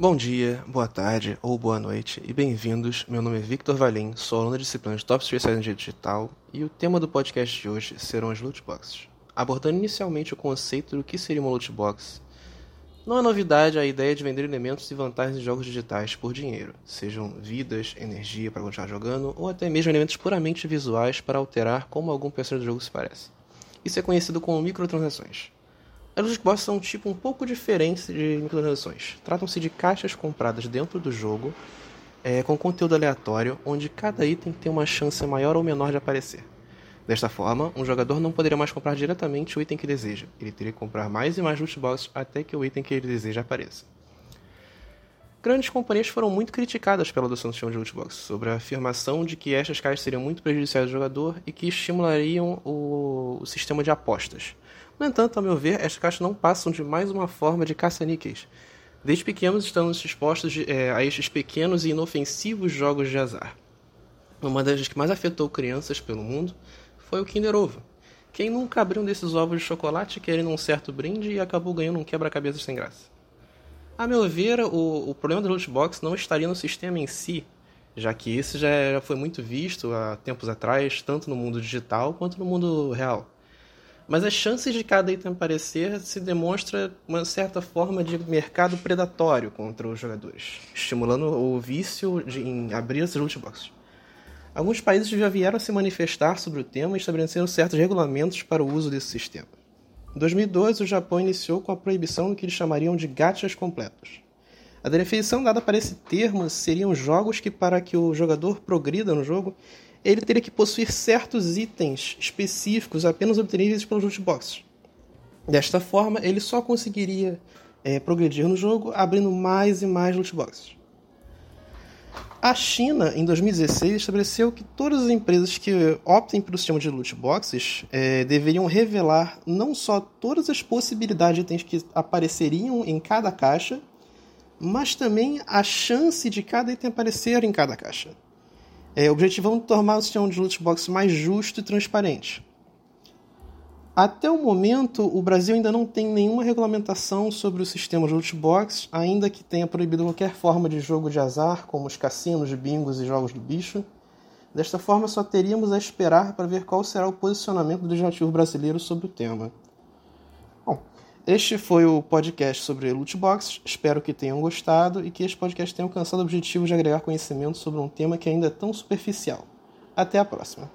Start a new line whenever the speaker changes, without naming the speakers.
Bom dia, boa tarde ou boa noite e bem-vindos. Meu nome é Victor Valim, sou aluno da disciplina de Top em Direito Digital e o tema do podcast de hoje serão as loot boxes. Abordando inicialmente o conceito do que seria uma loot box, não é novidade a ideia de vender elementos e vantagens em jogos digitais por dinheiro, sejam vidas, energia para continuar jogando ou até mesmo elementos puramente visuais para alterar como algum personagem do jogo se parece. Isso é conhecido como microtransações. As loot boxes são um tipo um pouco diferente de microtransações. Tratam-se de caixas compradas dentro do jogo é, com conteúdo aleatório, onde cada item tem uma chance maior ou menor de aparecer. Desta forma, um jogador não poderia mais comprar diretamente o item que deseja. Ele teria que comprar mais e mais loot boxes até que o item que ele deseja apareça. Grandes companhias foram muito criticadas pela adoção do sistema de loot box, sobre a afirmação de que estas caixas seriam muito prejudiciais ao jogador e que estimulariam o sistema de apostas. No entanto, ao meu ver, estas caixas não passam de mais uma forma de caça-níqueis. Desde pequenos estamos expostos de, é, a estes pequenos e inofensivos jogos de azar. Uma das que mais afetou crianças pelo mundo foi o Kinder Ovo. Quem nunca abriu um desses ovos de chocolate querendo um certo brinde e acabou ganhando um quebra-cabeça sem graça? A meu ver, o, o problema do loot box não estaria no sistema em si, já que esse já foi muito visto há tempos atrás, tanto no mundo digital quanto no mundo real. Mas as chances de cada item aparecer se demonstra uma certa forma de mercado predatório contra os jogadores, estimulando o vício de, em abrir as loot boxes. Alguns países já vieram a se manifestar sobre o tema e estabeleceram certos regulamentos para o uso desse sistema. Em 2012, o Japão iniciou com a proibição do que eles chamariam de gachas completos. A definição dada para esse termo seriam jogos que, para que o jogador progrida no jogo, ele teria que possuir certos itens específicos apenas obteríveis pelos loot boxes. Desta forma, ele só conseguiria é, progredir no jogo abrindo mais e mais loot boxes. A China, em 2016, estabeleceu que todas as empresas que optem pelo sistema de loot boxes é, deveriam revelar não só todas as possibilidades de itens que apareceriam em cada caixa, mas também a chance de cada item aparecer em cada caixa é, objetivando tornar o sistema de loot box mais justo e transparente. Até o momento, o Brasil ainda não tem nenhuma regulamentação sobre o sistema de loot box, ainda que tenha proibido qualquer forma de jogo de azar, como os cassinos, bingos e jogos do bicho. Desta forma, só teríamos a esperar para ver qual será o posicionamento do legislativo brasileiro sobre o tema. Este foi o podcast sobre loot boxes. Espero que tenham gostado e que este podcast tenha alcançado o objetivo de agregar conhecimento sobre um tema que ainda é tão superficial. Até a próxima.